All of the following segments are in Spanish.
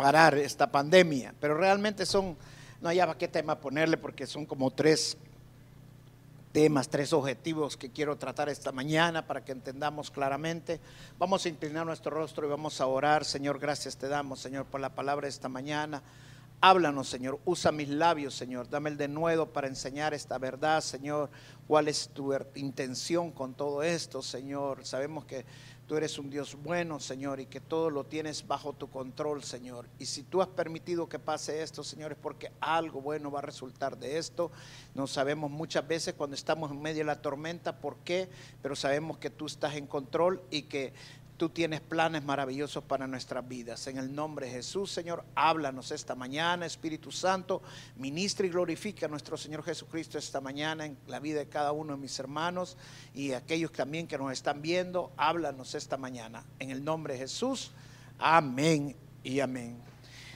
Parar esta pandemia, pero realmente son, no hallaba qué tema ponerle porque son como tres temas, tres objetivos que quiero tratar esta mañana para que entendamos claramente. Vamos a inclinar nuestro rostro y vamos a orar. Señor, gracias te damos, Señor, por la palabra de esta mañana. Háblanos, Señor. Usa mis labios, Señor. Dame el denuedo para enseñar esta verdad, Señor. ¿Cuál es tu intención con todo esto, Señor? Sabemos que Tú eres un Dios bueno, Señor, y que todo lo tienes bajo tu control, Señor. Y si tú has permitido que pase esto, Señor, es porque algo bueno va a resultar de esto. No sabemos muchas veces cuando estamos en medio de la tormenta por qué, pero sabemos que tú estás en control y que Tú tienes planes maravillosos para nuestras vidas. En el nombre de Jesús, Señor, háblanos esta mañana, Espíritu Santo, ministra y glorifica a nuestro Señor Jesucristo esta mañana en la vida de cada uno de mis hermanos y aquellos también que nos están viendo, háblanos esta mañana. En el nombre de Jesús, amén y amén.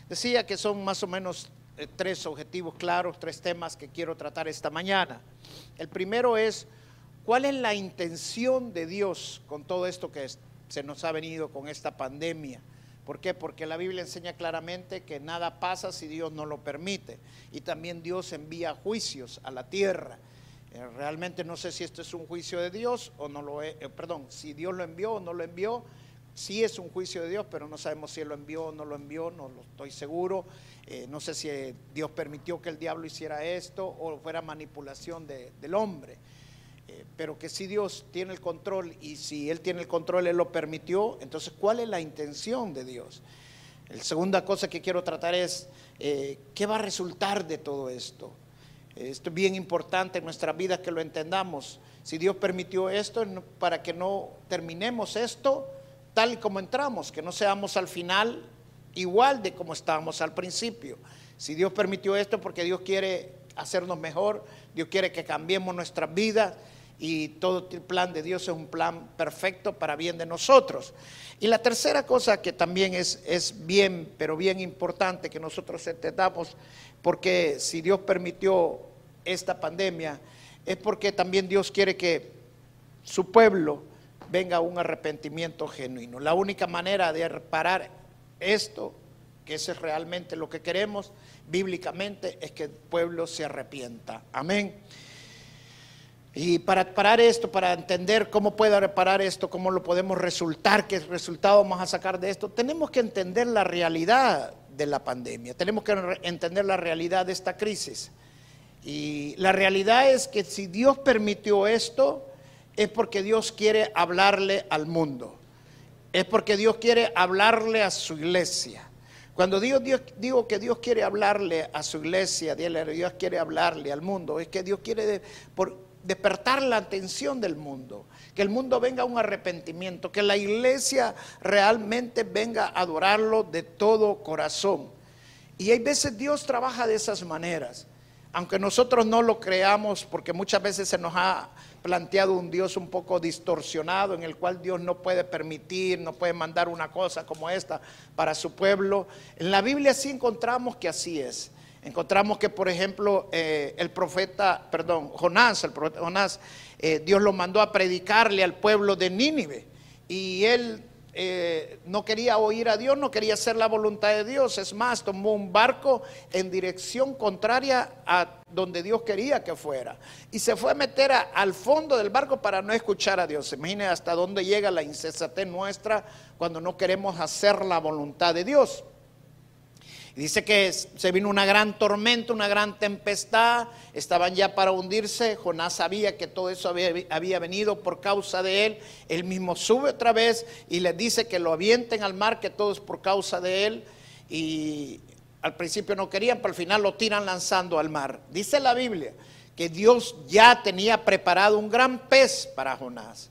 Decía que son más o menos eh, tres objetivos claros, tres temas que quiero tratar esta mañana. El primero es, ¿cuál es la intención de Dios con todo esto que es? Se nos ha venido con esta pandemia. ¿Por qué? Porque la Biblia enseña claramente que nada pasa si Dios no lo permite. Y también Dios envía juicios a la tierra. Eh, realmente no sé si esto es un juicio de Dios o no lo es, eh, perdón, si Dios lo envió o no lo envió. Sí es un juicio de Dios, pero no sabemos si lo envió o no lo envió, no lo estoy seguro. Eh, no sé si Dios permitió que el diablo hiciera esto o fuera manipulación del hombre. Pero que si Dios tiene el control y si Él tiene el control, Él lo permitió, entonces ¿cuál es la intención de Dios? La segunda cosa que quiero tratar es, eh, ¿qué va a resultar de todo esto? Esto es bien importante en nuestra vida que lo entendamos. Si Dios permitió esto, para que no terminemos esto tal y como entramos, que no seamos al final igual de como estábamos al principio. Si Dios permitió esto, porque Dios quiere hacernos mejor, Dios quiere que cambiemos nuestra vida y todo el plan de Dios es un plan perfecto para bien de nosotros. Y la tercera cosa que también es, es bien, pero bien importante que nosotros entendamos, porque si Dios permitió esta pandemia, es porque también Dios quiere que su pueblo venga a un arrepentimiento genuino. La única manera de reparar esto, que eso es realmente lo que queremos bíblicamente, es que el pueblo se arrepienta. Amén. Y para parar esto, para entender cómo puede reparar esto, cómo lo podemos resultar, qué resultado vamos a sacar de esto, tenemos que entender la realidad de la pandemia, tenemos que entender la realidad de esta crisis. Y la realidad es que si Dios permitió esto, es porque Dios quiere hablarle al mundo, es porque Dios quiere hablarle a su iglesia. Cuando Dios, digo que Dios quiere hablarle a su iglesia, Dios quiere hablarle al mundo, es que Dios quiere, por, despertar la atención del mundo, que el mundo venga a un arrepentimiento, que la iglesia realmente venga a adorarlo de todo corazón. Y hay veces Dios trabaja de esas maneras, aunque nosotros no lo creamos, porque muchas veces se nos ha planteado un Dios un poco distorsionado, en el cual Dios no puede permitir, no puede mandar una cosa como esta para su pueblo. En la Biblia sí encontramos que así es. Encontramos que, por ejemplo, eh, el profeta, perdón, Jonás, el profeta Jonás, eh, Dios lo mandó a predicarle al pueblo de Nínive. Y él eh, no quería oír a Dios, no quería hacer la voluntad de Dios. Es más, tomó un barco en dirección contraria a donde Dios quería que fuera. Y se fue a meter al fondo del barco para no escuchar a Dios. Imagine hasta dónde llega la insensatez nuestra cuando no queremos hacer la voluntad de Dios. Dice que se vino una gran tormenta, una gran tempestad, estaban ya para hundirse. Jonás sabía que todo eso había, venido por causa de él. Él mismo sube otra vez y les dice que lo avienten al mar, que todo es por causa de él. Y al principio no querían, pero al final lo tiran lanzando al mar. Dice la Biblia que Dios ya tenía preparado un gran pez para Jonás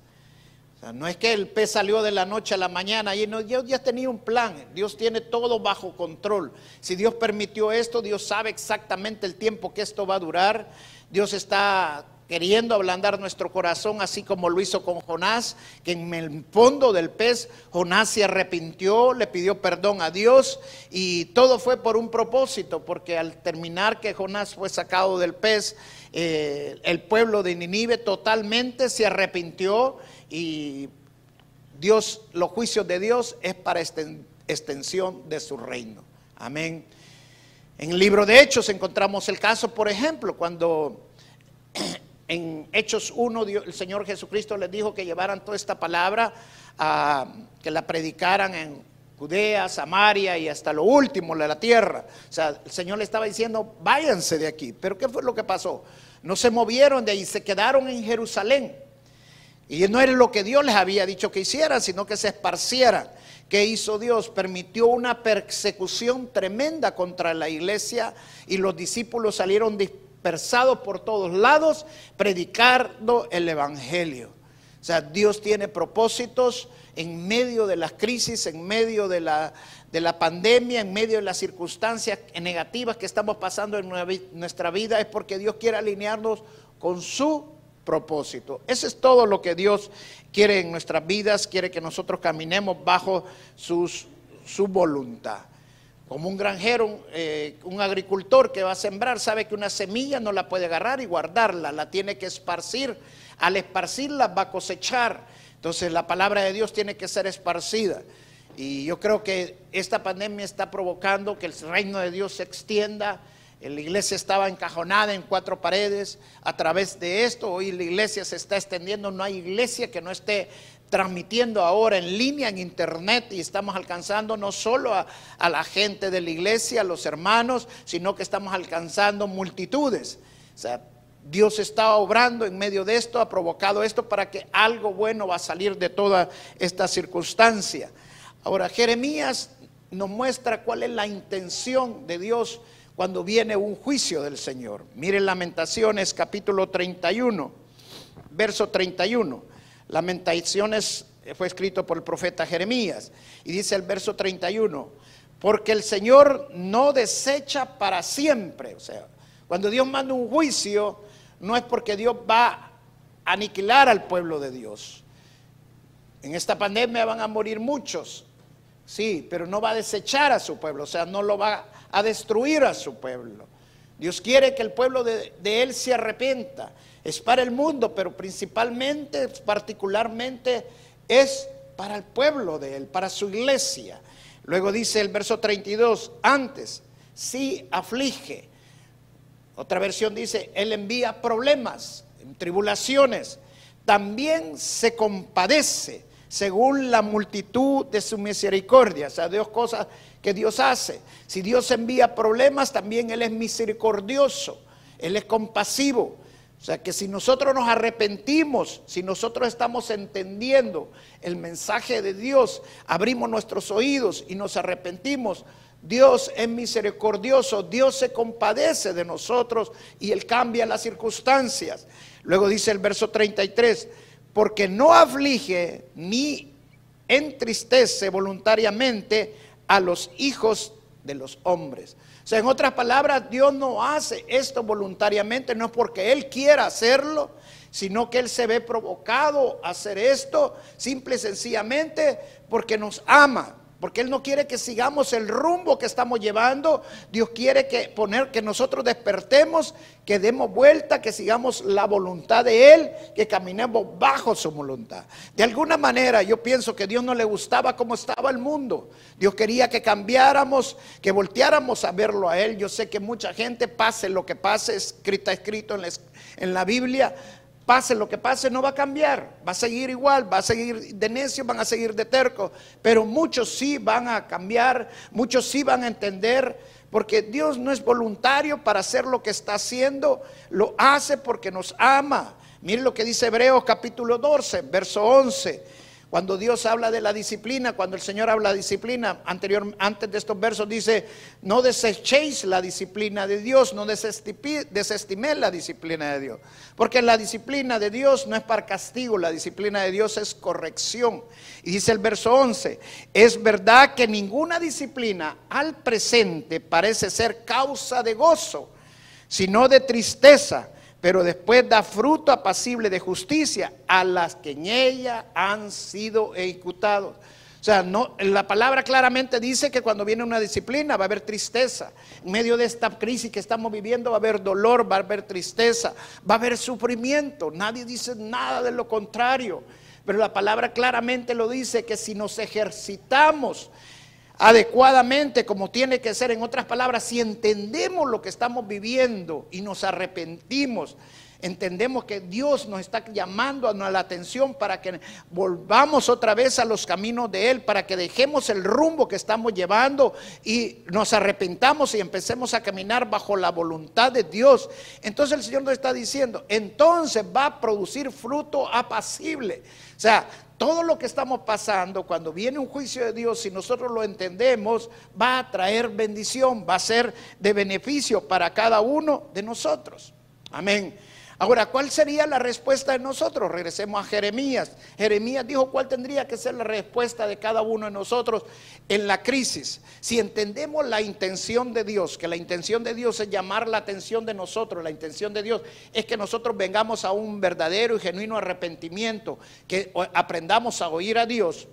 no es que el pez salió de la noche a la mañana y no, Dios ya tenía un plan. Dios tiene todo bajo control. Si Dios permitió esto, Dios sabe exactamente el tiempo que esto va a durar. Dios está queriendo ablandar nuestro corazón, así como lo hizo con Jonás, que en el fondo del pez Jonás se arrepintió, le pidió perdón a Dios y todo fue por un propósito, porque al terminar que Jonás fue sacado del pez, eh, el pueblo de Ninive totalmente se arrepintió y Dios, los juicios de Dios es para extensión de su reino. Amén. En el libro de Hechos encontramos el caso, por ejemplo, cuando en Hechos 1 el Señor Jesucristo les dijo que llevaran toda esta palabra, a, que la predicaran en Judea, Samaria y hasta lo último de la tierra. O sea, el Señor le estaba diciendo, váyanse de aquí. Pero ¿qué fue lo que pasó? No se movieron de ahí, se quedaron en Jerusalén. Y no era lo que Dios les había dicho que hicieran, sino que se esparcieran. ¿Qué hizo Dios? Permitió una persecución tremenda contra la iglesia y los discípulos salieron dispersados por todos lados predicando el Evangelio. O sea, Dios tiene propósitos en medio de las crisis, en medio de la, de la pandemia, en medio de las circunstancias negativas que estamos pasando en nuestra vida, es porque Dios quiere alinearnos con su propósito. Eso es todo lo que Dios quiere en nuestras vidas, quiere que nosotros caminemos bajo su voluntad. Como un granjero, eh, un agricultor que va a sembrar, sabe que una semilla no la puede agarrar y guardarla, la tiene que esparcir. Al esparcirla va a cosechar. Entonces la palabra de Dios tiene que ser esparcida. Y yo creo que esta pandemia está provocando que el reino de Dios se extienda, la iglesia estaba encajonada en cuatro paredes. A través de esto, hoy la iglesia se está extendiendo. No hay iglesia que no esté transmitiendo ahora en línea, en internet, y estamos alcanzando no solo a, la gente de la iglesia, a los hermanos, sino que estamos alcanzando multitudes. O sea, Dios está obrando en medio de esto, ha provocado esto para que algo bueno va a salir de toda esta circunstancia. Ahora, Jeremías nos muestra cuál es la intención de Dios cuando viene un juicio del Señor. Miren Lamentaciones capítulo 31, verso 31. Lamentaciones fue escrito por el profeta Jeremías y dice el verso 31, porque el Señor no desecha para siempre. O sea, cuando Dios manda un juicio, no es porque Dios va a aniquilar al pueblo de Dios. En esta pandemia van a morir muchos, sí, pero no va a desechar a su pueblo, o sea, no lo va a destruir a su pueblo. Dios quiere que el pueblo de, Él se arrepienta. Es para el mundo, pero principalmente, particularmente, es para el pueblo de Él, para su iglesia. Luego dice el verso 32, antes, sí aflige. Otra versión dice, Él envía problemas, tribulaciones. También se compadece según la multitud de su misericordia. O sea, dos cosas que Dios hace. Si Dios envía problemas, también Él es misericordioso, Él es compasivo. O sea que si nosotros nos arrepentimos, si nosotros estamos entendiendo el mensaje de Dios, abrimos nuestros oídos y nos arrepentimos, Dios es misericordioso, Dios se compadece de nosotros y Él cambia las circunstancias. Luego dice el verso 33, porque no aflige ni entristece voluntariamente a los hijos de los hombres. O sea, en otras palabras, Dios no hace esto voluntariamente, no es porque Él quiera hacerlo, sino que Él se ve provocado a hacer esto simple y sencillamente porque nos ama, porque Él no quiere que sigamos el rumbo que estamos llevando. Dios quiere que poner que nosotros despertemos, que demos vuelta, que sigamos la voluntad de Él, que caminemos bajo su voluntad. De alguna manera, yo pienso que Dios no le gustaba cómo estaba el mundo. Dios quería que cambiáramos, que volteáramos a verlo a Él. Yo sé que mucha gente, pase lo que pase, escrita escrito en la, en la Biblia, Pase lo que pase, no va a cambiar, va a seguir igual, va a seguir de necio, van a seguir de terco, pero muchos sí van a cambiar, muchos sí van a entender, porque Dios no es voluntario para hacer lo que está haciendo, lo hace porque nos ama. Miren lo que dice Hebreos capítulo 12, verso 11. Cuando Dios habla de la disciplina, cuando el Señor habla de disciplina, anterior, antes de estos versos dice, no desechéis la disciplina de Dios, no desestiméis la disciplina de Dios. Porque la disciplina de Dios no es para castigo, la disciplina de Dios es corrección. Y dice el verso 11, es verdad que ninguna disciplina al presente parece ser causa de gozo, sino de tristeza pero después da fruto apacible de justicia a las que en ella han sido ejecutados. O sea, no, la palabra claramente dice que cuando viene una disciplina va a haber tristeza. En medio de esta crisis que estamos viviendo va a haber dolor, va a haber tristeza, va a haber sufrimiento. Nadie dice nada de lo contrario. Pero la palabra claramente lo dice que si nos ejercitamos adecuadamente como tiene que ser. En otras palabras, si entendemos lo que estamos viviendo y nos arrepentimos, entendemos que Dios nos está llamando a la atención para que volvamos otra vez a los caminos de Él, para que dejemos el rumbo que estamos llevando y nos arrepentamos y empecemos a caminar bajo la voluntad de Dios. Entonces el Señor nos está diciendo, entonces va a producir fruto apacible. O sea, todo lo que estamos pasando, cuando viene un juicio de Dios, si nosotros lo entendemos, va a traer bendición, va a ser de beneficio para cada uno de nosotros. Amén. Ahora, ¿cuál sería la respuesta de nosotros? Regresemos a Jeremías. Jeremías dijo cuál tendría que ser la respuesta de cada uno de nosotros en la crisis. Si entendemos la intención de Dios, que la intención de Dios es llamar la atención de nosotros, la intención de Dios es que nosotros vengamos a un verdadero y genuino arrepentimiento, que aprendamos a oír a Dios.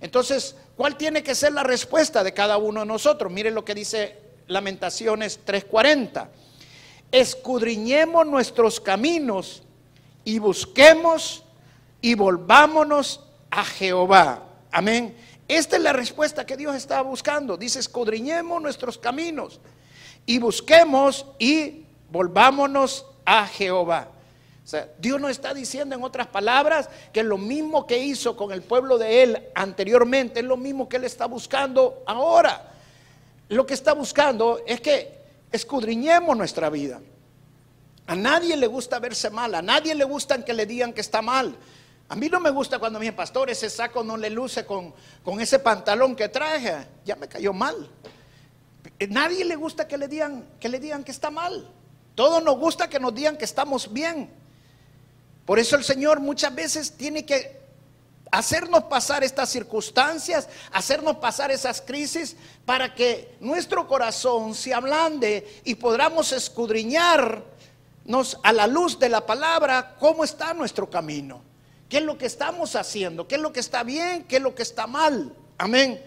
Entonces, ¿cuál tiene que ser la respuesta de cada uno de nosotros? Miren lo que dice Lamentaciones 340 escudriñemos nuestros caminos y busquemos y volvámonos a Jehová. Amén. Esta es la respuesta que Dios está buscando. Dice, escudriñemos nuestros caminos y busquemos y volvámonos a Jehová. O sea, Dios nos está diciendo en otras palabras que lo mismo que hizo con el pueblo de Él anteriormente es lo mismo que Él está buscando ahora. Lo que está buscando es que escudriñemos nuestra vida. A nadie le gusta verse mal, a nadie le gusta que le digan que está mal. A mí no me gusta cuando mi pastor ese saco no le luce con, con ese pantalón que traje, ya me cayó mal. Nadie le gusta que le digan que le digan que está mal. Todos nos gusta que nos digan que estamos bien. Por eso el Señor muchas veces tiene que hacernos pasar estas circunstancias, hacernos pasar esas crisis para que nuestro corazón se ablande y podamos escudriñarnos a la luz de la palabra cómo está nuestro camino, qué es lo que estamos haciendo, qué es lo que está bien, qué es lo que está mal. Amén.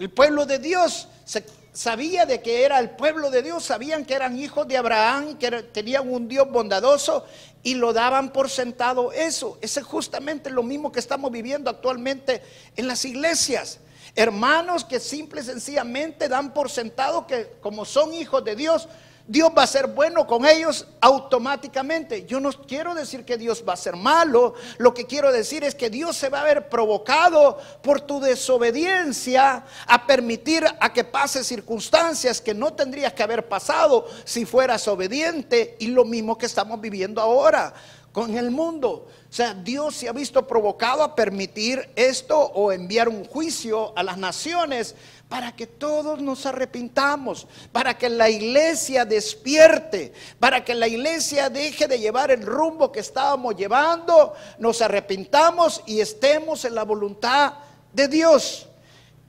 El pueblo de Dios se sabía de que era el pueblo de Dios, sabían que eran hijos de Abraham, que tenían un Dios bondadoso y lo daban por sentado eso. Ese es justamente lo mismo que estamos viviendo actualmente en las iglesias. Hermanos que simple y sencillamente dan por sentado que como son hijos de Dios, Dios va a ser bueno con ellos automáticamente. Yo no quiero decir que Dios va a ser malo, lo que quiero decir es que Dios se va a ver provocado por tu desobediencia a permitir a que pase circunstancias que no tendrías que haber pasado si fueras obediente y lo mismo que estamos viviendo ahora con el mundo. O sea, Dios se ha visto provocado a permitir esto o enviar un juicio a las naciones para que todos nos arrepintamos, para que la iglesia despierte, para que la iglesia deje de llevar el rumbo que estábamos llevando, nos arrepintamos y estemos en la voluntad de Dios.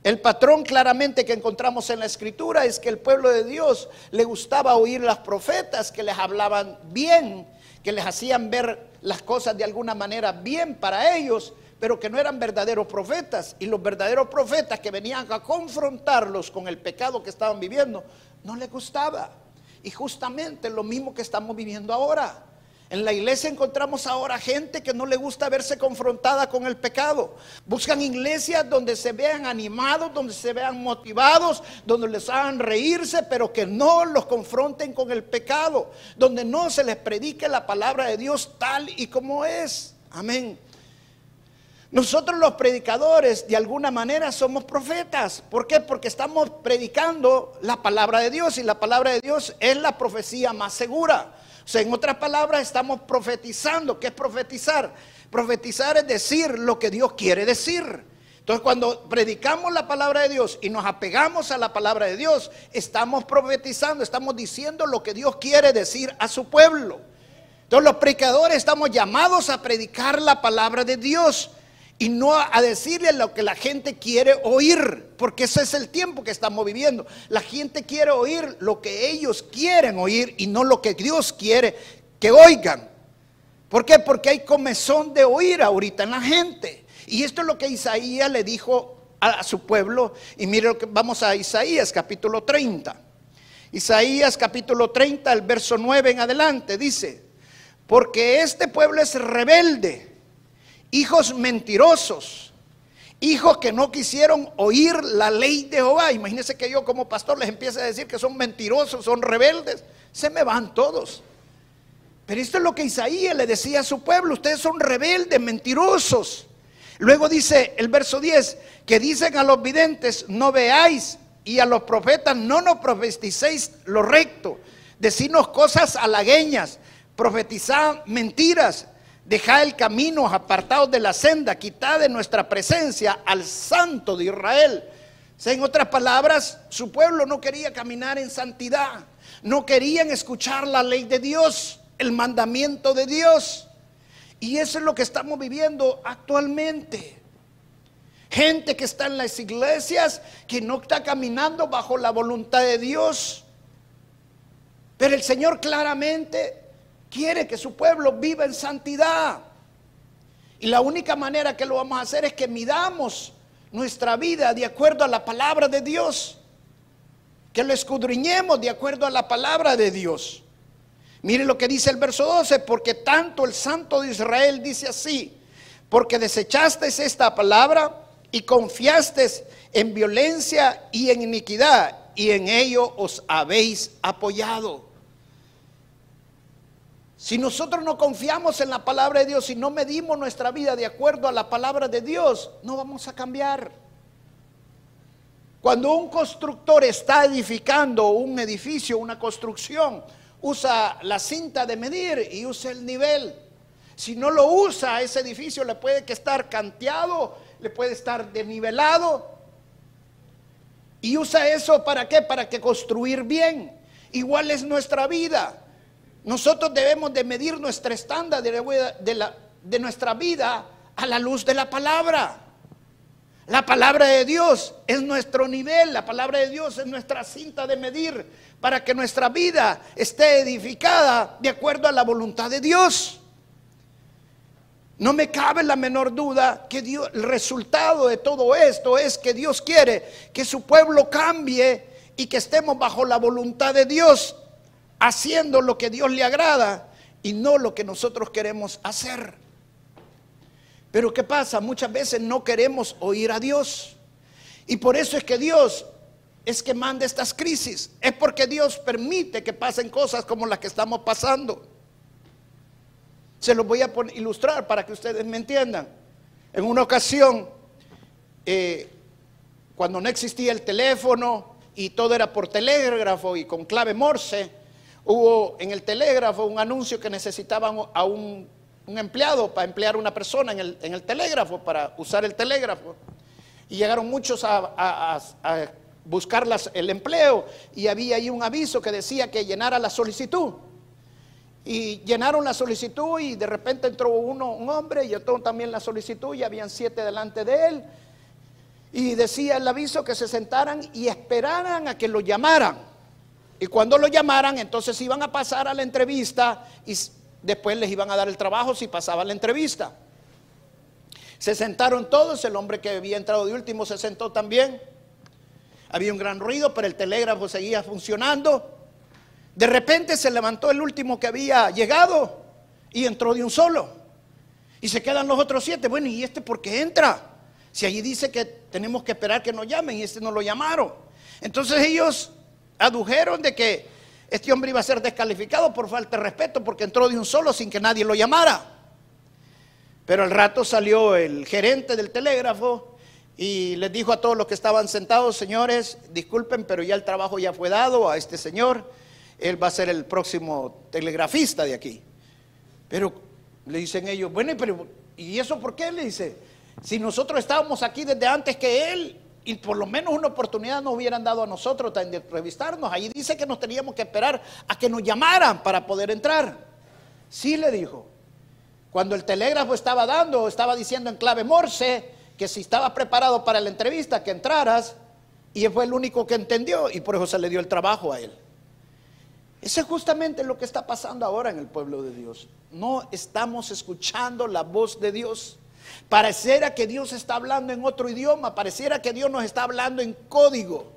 El patrón claramente que encontramos en la escritura es que el pueblo de Dios le gustaba oír las profetas que les hablaban bien, que les hacían ver las cosas de alguna manera bien para ellos, pero que no eran verdaderos profetas. Y los verdaderos profetas que venían a confrontarlos con el pecado que estaban viviendo, no les gustaba. Y justamente lo mismo que estamos viviendo ahora. En la iglesia encontramos ahora gente que no le gusta verse confrontada con el pecado. Buscan iglesias donde se vean animados, donde se vean motivados, donde les hagan reírse, pero que no los confronten con el pecado, donde no se les predique la palabra de Dios tal y como es. Amén. Nosotros los predicadores de alguna manera somos profetas. ¿Por qué? Porque estamos predicando la palabra de Dios y la palabra de Dios es la profecía más segura. O sea, en otras palabras, estamos profetizando. ¿Qué es profetizar? Profetizar es decir lo que Dios quiere decir. Entonces, cuando predicamos la palabra de Dios y nos apegamos a la palabra de Dios, estamos profetizando, estamos diciendo lo que Dios quiere decir a su pueblo. Entonces, los predicadores estamos llamados a predicar la palabra de Dios y no a decirle lo que la gente quiere oír, porque ese es el tiempo que estamos viviendo. La gente quiere oír lo que ellos quieren oír y no lo que Dios quiere que oigan. ¿Por qué? Porque hay comezón de oír ahorita en la gente. Y esto es lo que Isaías le dijo a, su pueblo. Y mire lo que vamos a Isaías capítulo 30. Isaías capítulo 30, el verso 9 en adelante, dice, porque este pueblo es rebelde hijos mentirosos, hijos que no quisieron oír la ley de Jehová. Imagínense que yo como pastor les empiece a decir que son mentirosos, son rebeldes, se me van todos. Pero esto es lo que Isaías le decía a su pueblo, ustedes son rebeldes, mentirosos. Luego dice el verso 10, que dicen a los videntes, no veáis, y a los profetas, no nos profeticéis lo recto, decirnos cosas halagueñas, profetizad mentiras, Deja el camino apartados de la senda, quitad de nuestra presencia al santo de Israel. en otras palabras, su pueblo no quería caminar en santidad, no querían escuchar la ley de Dios, el mandamiento de Dios. Y eso es lo que estamos viviendo actualmente. Gente que está en las iglesias, que no está caminando bajo la voluntad de Dios. Pero el Señor claramente quiere que su pueblo viva en santidad. Y la única manera que lo vamos a hacer es que midamos nuestra vida de acuerdo a la palabra de Dios. Que lo escudriñemos de acuerdo a la palabra de Dios. Mire lo que dice el verso 12, porque tanto el Santo de Israel dice así, porque desechasteis esta palabra y confiasteis en violencia y en iniquidad, y en ello os habéis apoyado. Si nosotros no confiamos en la palabra de Dios y no medimos nuestra vida de acuerdo a la palabra de Dios, no vamos a cambiar. Cuando un constructor está edificando un edificio, una construcción, usa la cinta de medir y usa el nivel. Si no lo usa, ese edificio le puede que estar canteado, le puede estar desnivelado. Y usa eso para qué? Para que construir bien. Igual es nuestra vida. Nosotros debemos de medir nuestra estándar de, de nuestra vida a la luz de la palabra. La palabra de Dios es nuestro nivel, la palabra de Dios es nuestra cinta de medir para que nuestra vida esté edificada de acuerdo a la voluntad de Dios. No me cabe la menor duda que Dios, el resultado de todo esto es que Dios quiere que su pueblo cambie y que estemos bajo la voluntad de Dios haciendo lo que Dios le agrada y no lo que nosotros queremos hacer. Pero ¿qué pasa? Muchas veces no queremos oír a Dios. Y por eso es que Dios es que manda estas crisis. Es porque Dios permite que pasen cosas como las que estamos pasando. Se los voy a ilustrar para que ustedes me entiendan. En una ocasión, eh, cuando no existía el teléfono y todo era por telégrafo y con clave Morse, Hubo en el telégrafo un anuncio que necesitaban a un, empleado para emplear a una persona en el, telégrafo, para usar el telégrafo. Y llegaron muchos a, buscar el empleo y había ahí un aviso que decía que llenara la solicitud. Y llenaron la solicitud y de repente entró uno, un hombre, y entró también la solicitud y habían siete delante de él. Y decía el aviso que se sentaran y esperaran a que lo llamaran. Y cuando lo llamaran, entonces iban a pasar a la entrevista y después les iban a dar el trabajo si pasaba la entrevista. Se sentaron todos, el hombre que había entrado de último se sentó también. Había un gran ruido, pero el telégrafo seguía funcionando. De repente se levantó el último que había llegado y entró de un solo. Y se quedan los otros siete. Bueno, ¿y este por qué entra? Si allí dice que tenemos que esperar que nos llamen y este no lo llamaron. Entonces ellos adujeron de que este hombre iba a ser descalificado por falta de respeto porque entró de un solo sin que nadie lo llamara. Pero al rato salió el gerente del telégrafo y les dijo a todos los que estaban sentados, señores, disculpen, pero ya el trabajo ya fue dado a este señor. Él va a ser el próximo telegrafista de aquí. Pero le dicen ellos, bueno, pero ¿y eso por qué? Le dice, si nosotros estábamos aquí desde antes que él y por lo menos una oportunidad nos hubieran dado a nosotros de entrevistarnos. Ahí dice que nos teníamos que esperar a que nos llamaran para poder entrar. Sí le dijo. Cuando el telégrafo estaba dando, estaba diciendo en clave Morse que si estaba preparado para la entrevista, que entraras, y fue el único que entendió y por eso se le dio el trabajo a él. Eso es justamente lo que está pasando ahora en el pueblo de Dios. No estamos escuchando la voz de Dios. Pareciera que Dios está hablando en otro idioma, pareciera que Dios nos está hablando en código.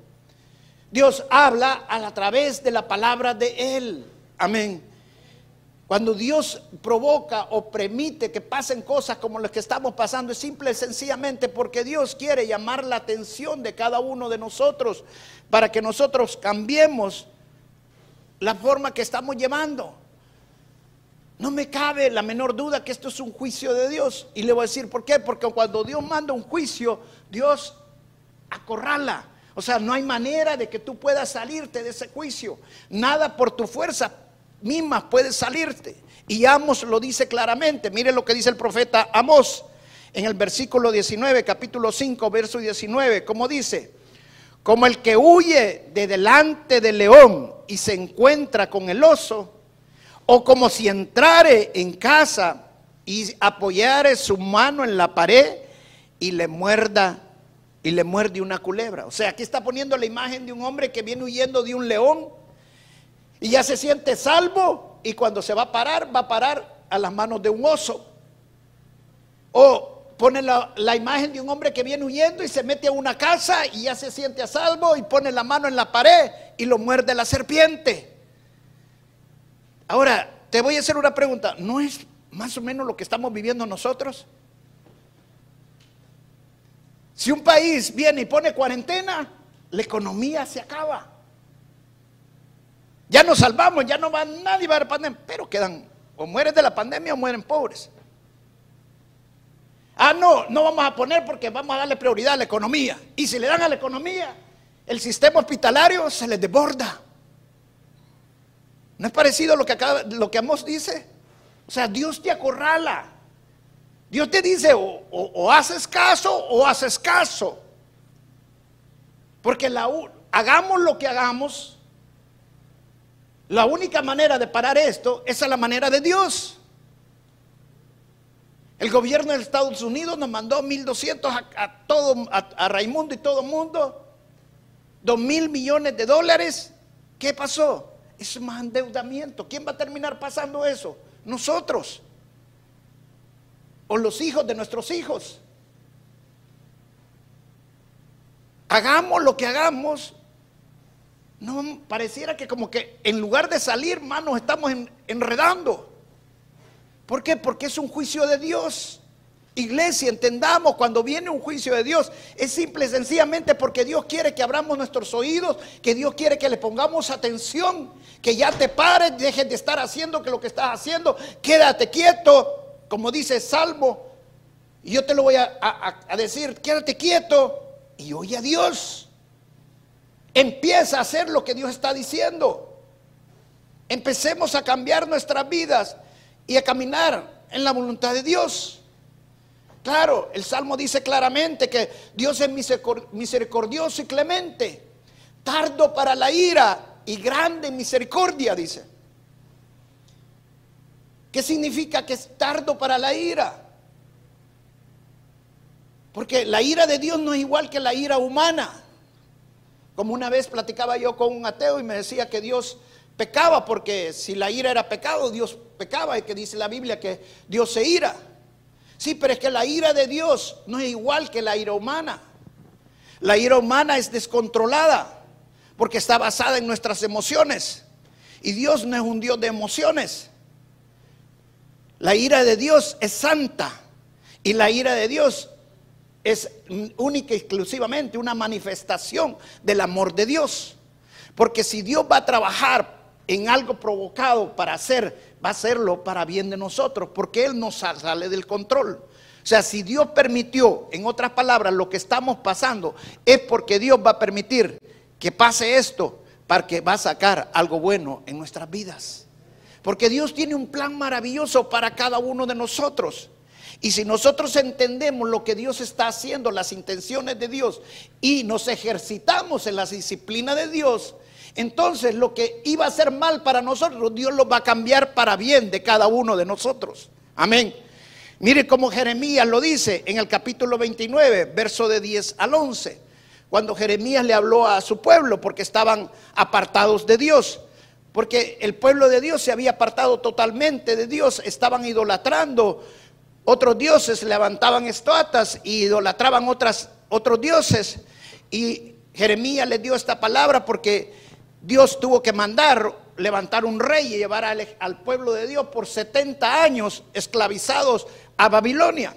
Dios habla a través de la palabra de Él. Amén. Cuando Dios provoca o permite que pasen cosas como las que estamos pasando, es simple y sencillamente porque Dios quiere llamar la atención de cada uno de nosotros para que nosotros cambiemos la forma que estamos llevando. No me cabe la menor duda que esto es un juicio de Dios. Y le voy a decir por qué. Porque cuando Dios manda un juicio, Dios acorrala. O sea, no hay manera de que tú puedas salirte de ese juicio. Nada por tu fuerza misma puede salirte. Y Amos lo dice claramente. Mire lo que dice el profeta Amos en el versículo 19, capítulo 5, verso 19. Como dice, como el que huye de delante del león y se encuentra con el oso o como si entrare en casa y apoyare su mano en la pared y le muerda y le muerde una culebra. O sea, aquí está poniendo la imagen de un hombre que viene huyendo de un león y ya se siente salvo y cuando se va a parar, va a parar a las manos de un oso. O pone la, la, imagen de un hombre que viene huyendo y se mete a una casa y ya se siente a salvo y pone la mano en la pared y lo muerde la serpiente. Ahora, te voy a hacer una pregunta. ¿No es más o menos lo que estamos viviendo nosotros? Si un país viene y pone cuarentena, la economía se acaba. Ya nos salvamos, ya no va nadie va a la pandemia, pero quedan o mueren de la pandemia o mueren pobres. Ah, no, no vamos a poner porque vamos a darle prioridad a la economía. Y si le dan a la economía, el sistema hospitalario se les desborda. ¿No es parecido a lo que, acá, lo que Amos dice? O sea, Dios te acorrala. Dios te dice, o, haces caso o haces caso. Porque la, hagamos lo que hagamos, la única manera de parar esto es a la manera de Dios. El gobierno de Estados Unidos nos mandó 1.200 a, a, todo, a, a Raimundo y todo el mundo, 2 mil millones de dólares. ¿Qué pasó? Es más endeudamiento. ¿Quién va a terminar pasando eso? Nosotros. O los hijos de nuestros hijos. Hagamos lo que hagamos. No, pareciera que como que en lugar de salir, manos, estamos enredando. ¿Por qué? Porque es un juicio de Dios. Iglesia, entendamos, cuando viene un juicio de Dios, es simple y sencillamente porque Dios quiere que abramos nuestros oídos, que Dios quiere que le pongamos atención, que ya te pares, dejes de estar haciendo que lo que estás haciendo, quédate quieto, como dice Salmo, y yo te lo voy a, a decir, quédate quieto y oye a Dios. Empieza a hacer lo que Dios está diciendo. Empecemos a cambiar nuestras vidas y a caminar en la voluntad de Dios. Claro, el Salmo dice claramente que Dios es misericordioso y clemente, tardo para la ira y grande misericordia, dice. ¿Qué significa que es tardo para la ira? Porque la ira de Dios no es igual que la ira humana. Como una vez platicaba yo con un ateo y me decía que Dios pecaba porque si la ira era pecado, Dios pecaba y que dice la Biblia que Dios se ira. Sí, pero es que la ira de Dios no es igual que la ira humana. La ira humana es descontrolada porque está basada en nuestras emociones. Y Dios no es un Dios de emociones. La ira de Dios es santa y la ira de Dios es única y exclusivamente una manifestación del amor de Dios. Porque si Dios va a trabajar en algo provocado para hacer, va a hacerlo para bien de nosotros, porque Él nos sale del control. O sea, si Dios permitió, en otras palabras, lo que estamos pasando, es porque Dios va a permitir que pase esto, para que va a sacar algo bueno en nuestras vidas. Porque Dios tiene un plan maravilloso para cada uno de nosotros. Y si nosotros entendemos lo que Dios está haciendo, las intenciones de Dios, y nos ejercitamos en la disciplina de Dios, entonces lo que iba a ser mal para nosotros, Dios lo va a cambiar para bien de cada uno de nosotros. Amén. Mire cómo Jeremías lo dice en el capítulo 29, verso de 10 al 11, cuando Jeremías le habló a su pueblo porque estaban apartados de Dios. Porque el pueblo de Dios se había apartado totalmente de Dios, estaban idolatrando otros dioses levantaban estatuas y idolatraban otras, otros dioses. Y Jeremías les dio esta palabra porque Dios tuvo que mandar levantar un rey y llevar al, pueblo de Dios por 70 años esclavizados a Babilonia.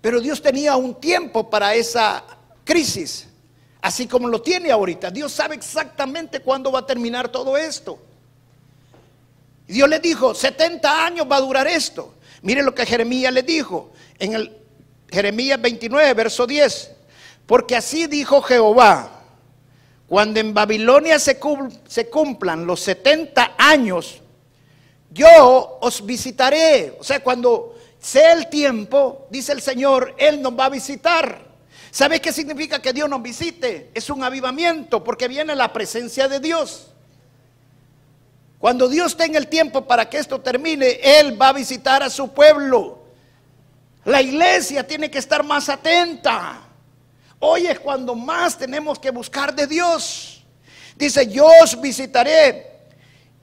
Pero Dios tenía un tiempo para esa crisis, así como lo tiene ahorita. Dios sabe exactamente cuándo va a terminar todo esto. Dios les dijo, 70 años va a durar esto. Mire lo que Jeremías le dijo en el Jeremías 29, verso 10. Porque así dijo Jehová, cuando en Babilonia se, cumplan los 70 años, yo os visitaré. O sea, cuando sea el tiempo, dice el Señor, Él nos va a visitar. ¿Sabe qué significa que Dios nos visite? Es un avivamiento, porque viene la presencia de Dios. Cuando Dios tenga el tiempo para que esto termine, Él va a visitar a su pueblo. La iglesia tiene que estar más atenta. Hoy es cuando más tenemos que buscar de Dios. Dice, yo os visitaré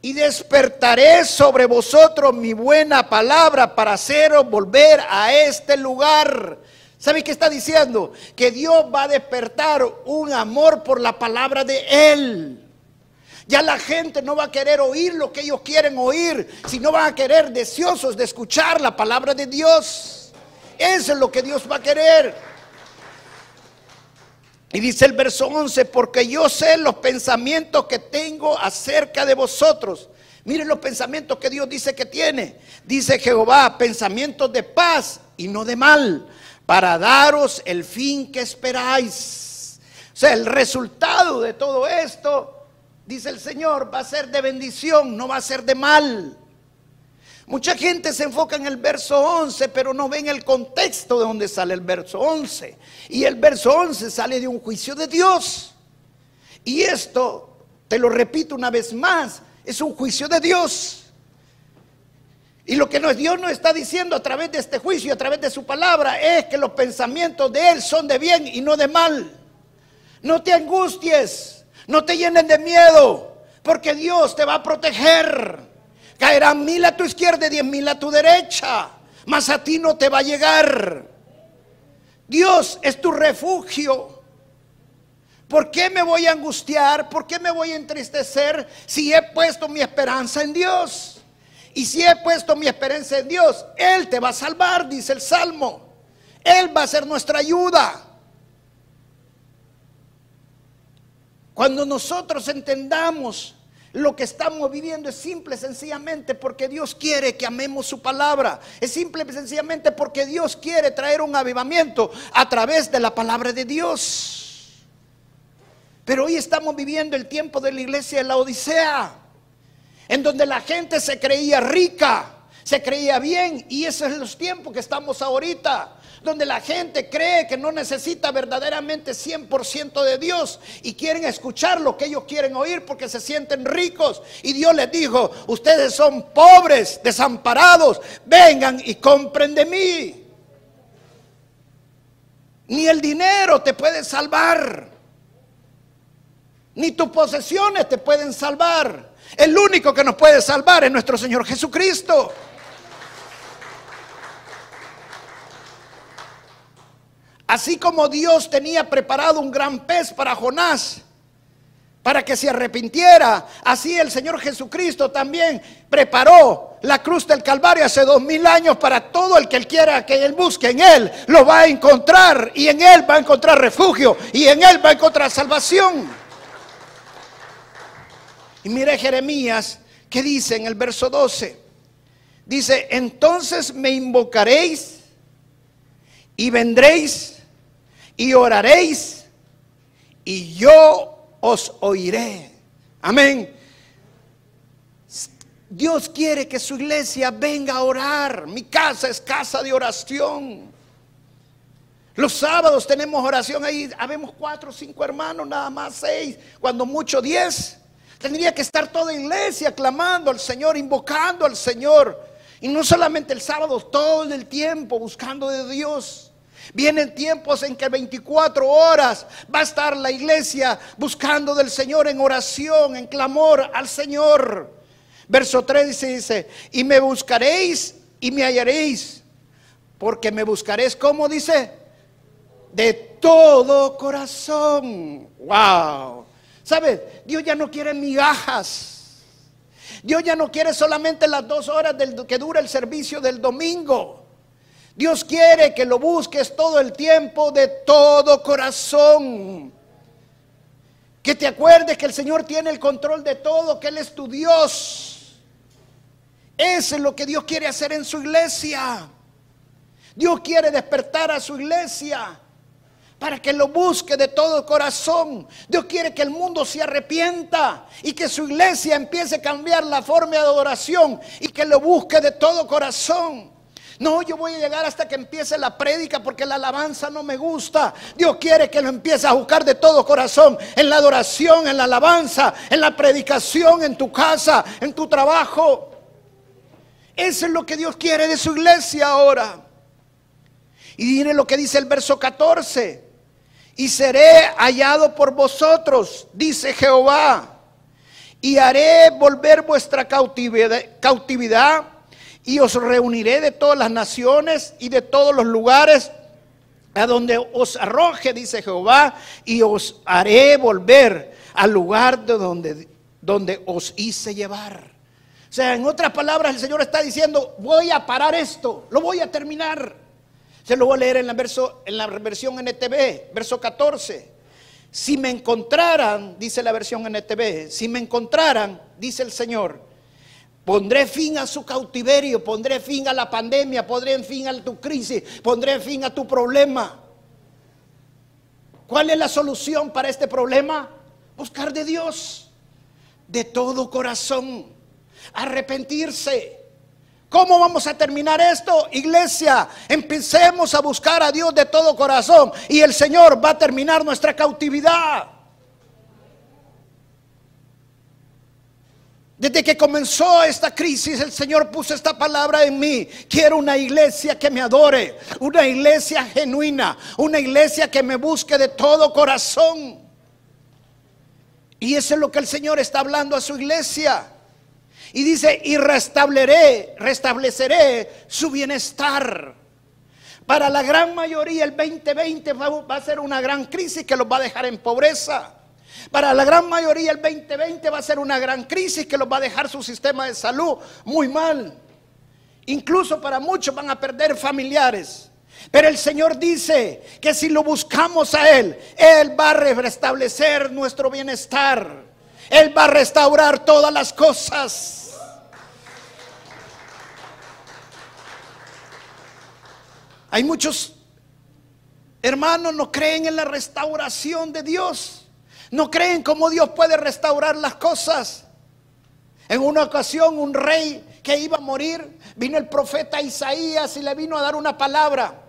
y despertaré sobre vosotros mi buena palabra para haceros volver a este lugar. ¿Sabe qué está diciendo? Que Dios va a despertar un amor por la palabra de Él. Ya la gente no va a querer oír lo que ellos quieren oír, sino van a querer deseosos de escuchar la palabra de Dios. Eso es lo que Dios va a querer. Y dice el verso 11, porque yo sé los pensamientos que tengo acerca de vosotros. Miren los pensamientos que Dios dice que tiene. Dice Jehová, pensamientos de paz y no de mal, para daros el fin que esperáis. O sea, el resultado de todo esto dice el Señor, va a ser de bendición, no va a ser de mal. Mucha gente se enfoca en el verso 11, pero no ven el contexto de donde sale el verso 11. Y el verso 11 sale de un juicio de Dios. Y esto, te lo repito una vez más, es un juicio de Dios. Y lo que Dios nos está diciendo a través de este juicio, a través de su palabra, es que los pensamientos de Él son de bien y no de mal. No te angusties. No te llenen de miedo, porque Dios te va a proteger. Caerán mil a tu izquierda y diez mil a tu derecha, mas a ti no te va a llegar. Dios es tu refugio. ¿Por qué me voy a angustiar? ¿Por qué me voy a entristecer si he puesto mi esperanza en Dios? Y si he puesto mi esperanza en Dios, Él te va a salvar, dice el Salmo. Él va a ser nuestra ayuda. Cuando nosotros entendamos lo que estamos viviendo es simple, sencillamente porque Dios quiere que amemos su palabra. Es simple, sencillamente porque Dios quiere traer un avivamiento a través de la palabra de Dios. Pero hoy estamos viviendo el tiempo de la iglesia de la Odisea, en donde la gente se creía rica, se creía bien, y esos son los tiempos que estamos ahorita donde la gente cree que no necesita verdaderamente 100% de Dios y quieren escuchar lo que ellos quieren oír porque se sienten ricos. Y Dios les dijo, ustedes son pobres, desamparados, vengan y compren de mí. Ni el dinero te puede salvar, ni tus posesiones te pueden salvar. El único que nos puede salvar es nuestro Señor Jesucristo. Así como Dios tenía preparado un gran pez para Jonás, para que se arrepintiera, así el Señor Jesucristo también preparó la cruz del Calvario hace dos mil años para todo el que él quiera que él busque en él, lo va a encontrar y en él va a encontrar refugio y en él va a encontrar salvación. Y mire Jeremías, ¿qué dice en el verso 12? Dice, entonces me invocaréis y vendréis y oraréis y yo os oiré. Amén. Dios quiere que su iglesia venga a orar. Mi casa es casa de oración. Los sábados tenemos oración ahí. Habemos cuatro, cinco hermanos, nada más seis, cuando mucho diez. Tendría que estar toda iglesia clamando al Señor, invocando al Señor. Y no solamente el sábado, todo el tiempo buscando de Dios. Vienen tiempos en que 24 horas va a estar la iglesia buscando del Señor en oración, en clamor al Señor. Verso 3 dice, y me buscaréis y me hallaréis, porque me buscaréis, ¿cómo dice? De todo corazón. Wow. ¿Sabes? Dios ya no quiere migajas. Dios ya no quiere solamente las dos horas del, que dura el servicio del domingo. Dios quiere que lo busques todo el tiempo de todo corazón. Que te acuerdes que el Señor tiene el control de todo, que Él es tu Dios. Eso es lo que Dios quiere hacer en su iglesia. Dios quiere despertar a su iglesia para que lo busque de todo corazón. Dios quiere que el mundo se arrepienta y que su iglesia empiece a cambiar la forma de adoración y que lo busque de todo corazón. No, yo voy a llegar hasta que empiece la prédica porque la alabanza no me gusta. Dios quiere que lo empiece a buscar de todo corazón en la adoración, en la alabanza, en la predicación, en tu casa, en tu trabajo. Eso es lo que Dios quiere de su iglesia ahora. Y mire lo que dice el verso 14 y seré hallado por vosotros, dice Jehová, y haré volver vuestra cautividad, y os reuniré de todas las naciones y de todos los lugares a donde os arroje, dice Jehová, y os haré volver al lugar de donde, donde os hice llevar. O sea, en otras palabras, el Señor está diciendo, voy a parar esto, lo voy a terminar. Se lo voy a leer en la, verso, en la versión NTV, verso 14. Si me encontraran, dice la versión NTV, si me encontraran, dice el Señor, pondré fin a su cautiverio, pondré fin a la pandemia, pondré fin a tu crisis, pondré fin a tu problema. ¿Cuál es la solución para este problema? Buscar de Dios de todo corazón, arrepentirse ¿Cómo vamos a terminar esto? Iglesia, empecemos a buscar a Dios de todo corazón y el Señor va a terminar nuestra cautividad. Desde que comenzó esta crisis, el Señor puso esta palabra en mí. Quiero una iglesia que me adore, una iglesia genuina, una iglesia que me busque de todo corazón. Y eso es lo que el Señor está hablando a su iglesia. Y dice, y restableceré, restableceré su bienestar. Para la gran mayoría el 2020 va a ser una gran crisis que los va a dejar en pobreza. Para la gran mayoría el 2020 va a ser una gran crisis que los va a dejar su sistema de salud muy mal. Incluso para muchos van a perder familiares. Pero el Señor dice que si lo buscamos a Él, Él va a restablecer nuestro bienestar. Él va a restaurar todas las cosas. Hay muchos hermanos no creen en la restauración de Dios. No creen cómo Dios puede restaurar las cosas. En una ocasión un rey que iba a morir, vino el profeta Isaías y le vino a dar una palabra.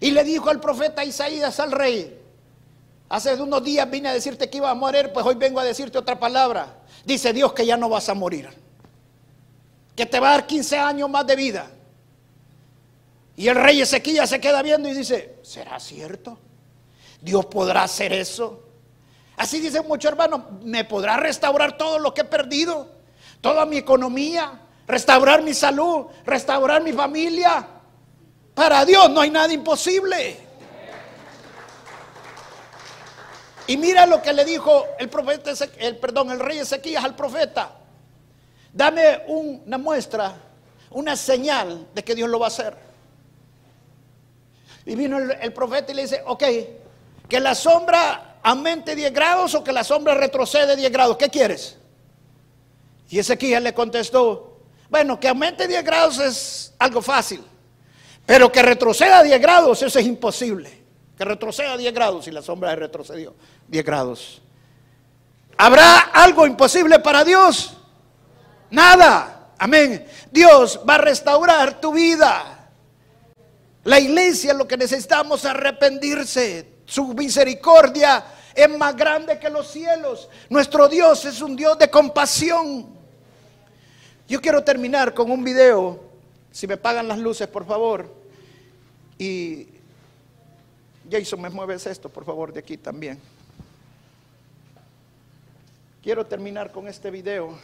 Y le dijo al profeta Isaías al rey, hace unos días vine a decirte que iba a morir, pues hoy vengo a decirte otra palabra. Dice Dios que ya no vas a morir, que te va a dar 15 años más de vida. Y el rey Ezequiel se queda viendo y dice, ¿será cierto? ¿Dios podrá hacer eso? Así dicen muchos hermanos, ¿me podrá restaurar todo lo que he perdido? Toda mi economía, restaurar mi salud, restaurar mi familia. Para Dios no hay nada imposible. Y mira lo que le dijo el profeta, el, perdón, el rey Ezequías al profeta. Dame una muestra, una señal de que Dios lo va a hacer. Y vino el, el profeta y le dice, ok, que la sombra aumente 10 grados o que la sombra retrocede 10 grados. ¿Qué quieres? Y Ezequiel le contestó, bueno, que aumente 10 grados es algo fácil, pero que retroceda 10 grados, eso es imposible. Que retroceda 10 grados y la sombra retrocedió 10 grados. ¿Habrá algo imposible para Dios? Nada. Amén. Dios va a restaurar tu vida. La iglesia lo que necesitamos es arrepentirse, su misericordia es más grande que los cielos. Nuestro Dios es un Dios de compasión. Yo quiero terminar con un video. Si me pagan las luces, por favor. Y Jason, me mueves esto, por favor, de aquí también. Quiero terminar con este video.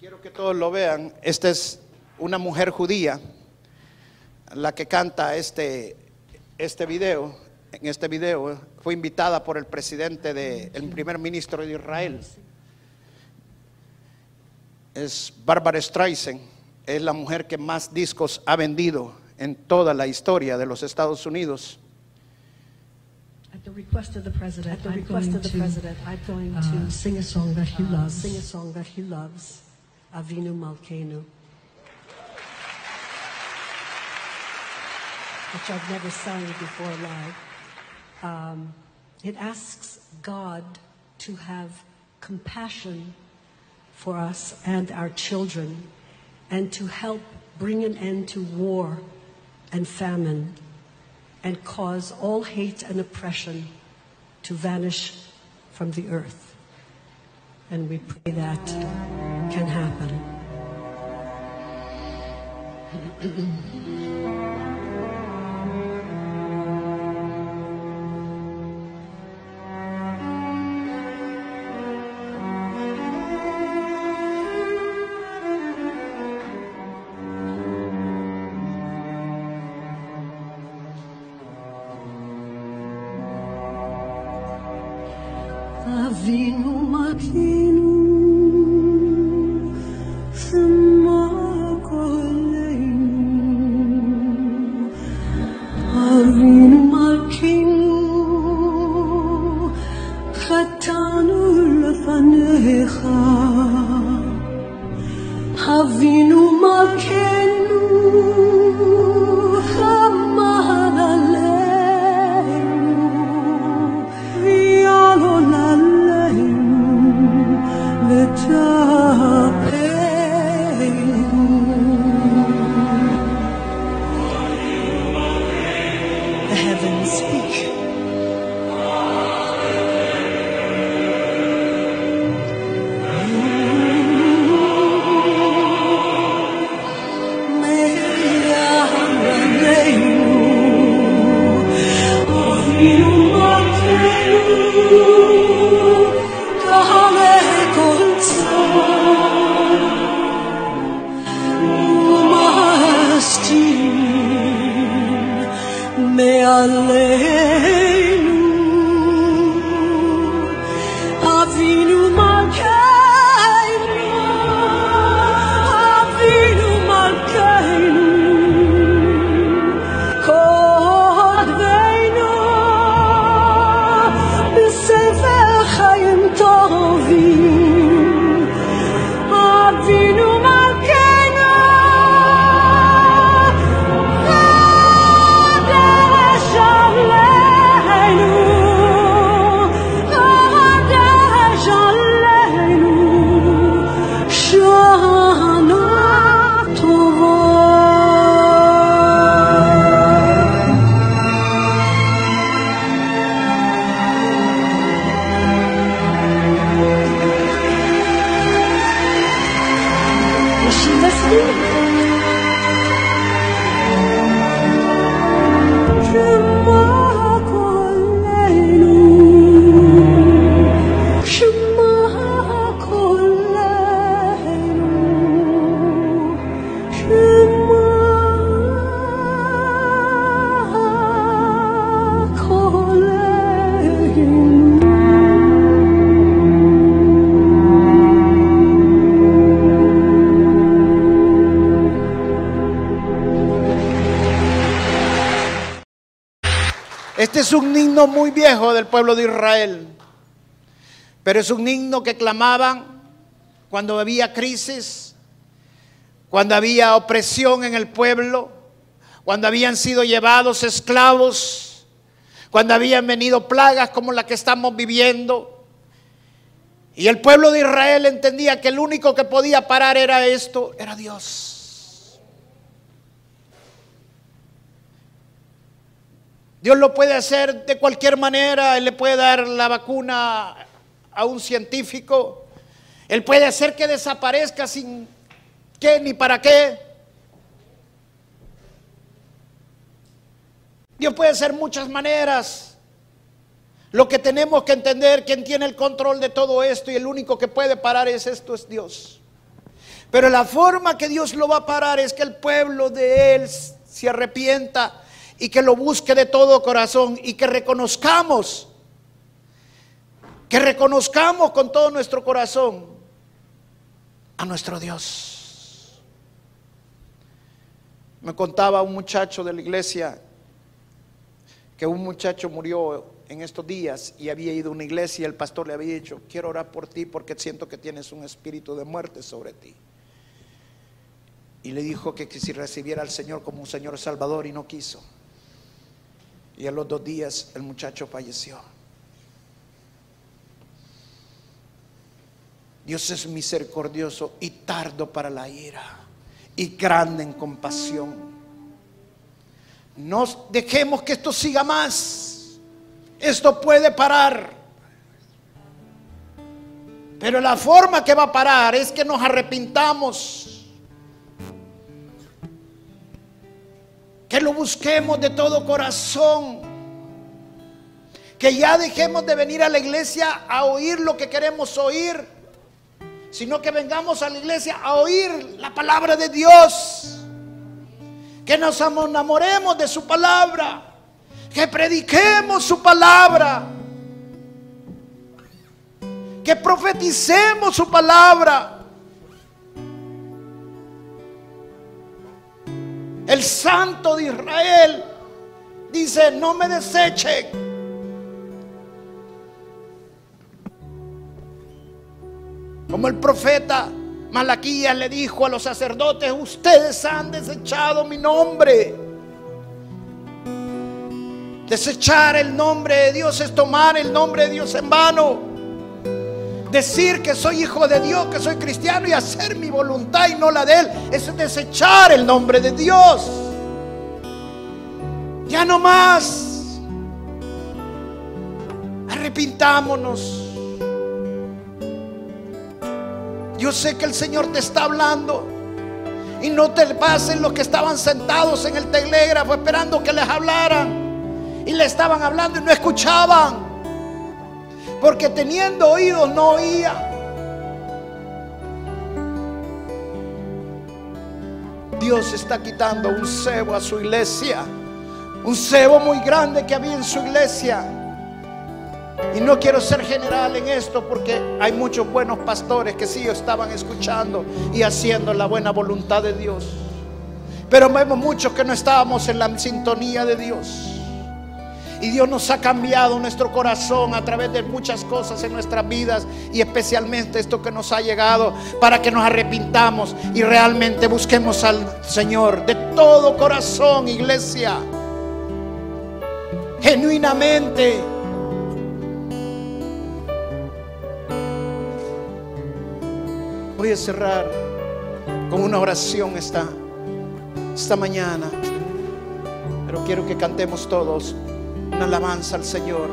Quiero que todos lo vean. Esta es una mujer judía, la que canta este, este video en este video fue invitada por el presidente de, el primer ministro de Israel. Es Barbara Streisand, es la mujer que más discos ha vendido en toda la historia de los Estados Unidos. At the request of the president, At the request of the president, I'm going to uh, sing a song that he loves. Sing a song that he loves, Avinu Malkeinu. which I've never sung before live. Um, it asks God to have compassion for us and our children and to help bring an end to war and famine and cause all hate and oppression to vanish from the earth. And we pray that can happen. es un himno muy viejo del pueblo de Israel, pero es un himno que clamaban cuando había crisis, cuando había opresión en el pueblo, cuando habían sido llevados esclavos, cuando habían venido plagas como la que estamos viviendo. Y el pueblo de Israel entendía que el único que podía parar era esto, era Dios. Dios lo puede hacer de cualquier manera, Él le puede dar la vacuna a un científico, Él puede hacer que desaparezca sin qué ni para qué. Dios puede hacer muchas maneras. Lo que tenemos que entender, quien tiene el control de todo esto y el único que puede parar es esto, es Dios. Pero la forma que Dios lo va a parar es que el pueblo de Él se arrepienta y que lo busque de todo corazón y que reconozcamos, que reconozcamos con todo nuestro corazón a nuestro Dios. Me contaba un muchacho de la iglesia que un muchacho murió en estos días y había ido a una iglesia y el pastor le había dicho, quiero orar por ti porque siento que tienes un espíritu de muerte sobre ti. Y le dijo que, si recibiera al Señor como un Señor Salvador y no quiso. Y a los dos días el muchacho falleció. Dios es misericordioso y tardo para la ira y grande en compasión. No dejemos que esto siga más. Esto puede parar. Pero la forma que va a parar es que nos arrepintamos. Que lo busquemos de todo corazón. Que ya dejemos de venir a la iglesia a oír lo que queremos oír. Sino que vengamos a la iglesia a oír la palabra de Dios que nos enamoremos de su palabra, que prediquemos su palabra, que profeticemos su palabra. El santo de Israel dice, no me desechen. Como el profeta Malaquías le dijo a los sacerdotes, ustedes han desechado mi nombre. Desechar el nombre de Dios es tomar el nombre de Dios en vano. Decir que soy hijo de Dios, que soy cristiano y hacer mi voluntad y no la de Él, es desechar el nombre de Dios. Ya no más. Arrepintámonos. Yo sé que el Señor te está hablando. Y no te pasen los que estaban sentados en el telégrafo esperando que les hablaran. Y le estaban hablando y no escuchaban. Porque teniendo oídos no oían. Dios está quitando un cebo a su iglesia. Un cebo muy grande que había en su iglesia. Y no quiero ser general en esto porque hay muchos buenos pastores que sí estaban escuchando y haciendo la buena voluntad de Dios. Pero vemos muchos que no estábamos en la sintonía de Dios. Y Dios nos ha cambiado nuestro corazón a través de muchas cosas en nuestras vidas y especialmente esto que nos ha llegado para que nos arrepintamos y realmente busquemos al Señor de todo corazón, iglesia. Genuinamente. Voy a cerrar con una oración esta, esta mañana. Pero quiero que cantemos todos una alabanza al Señor.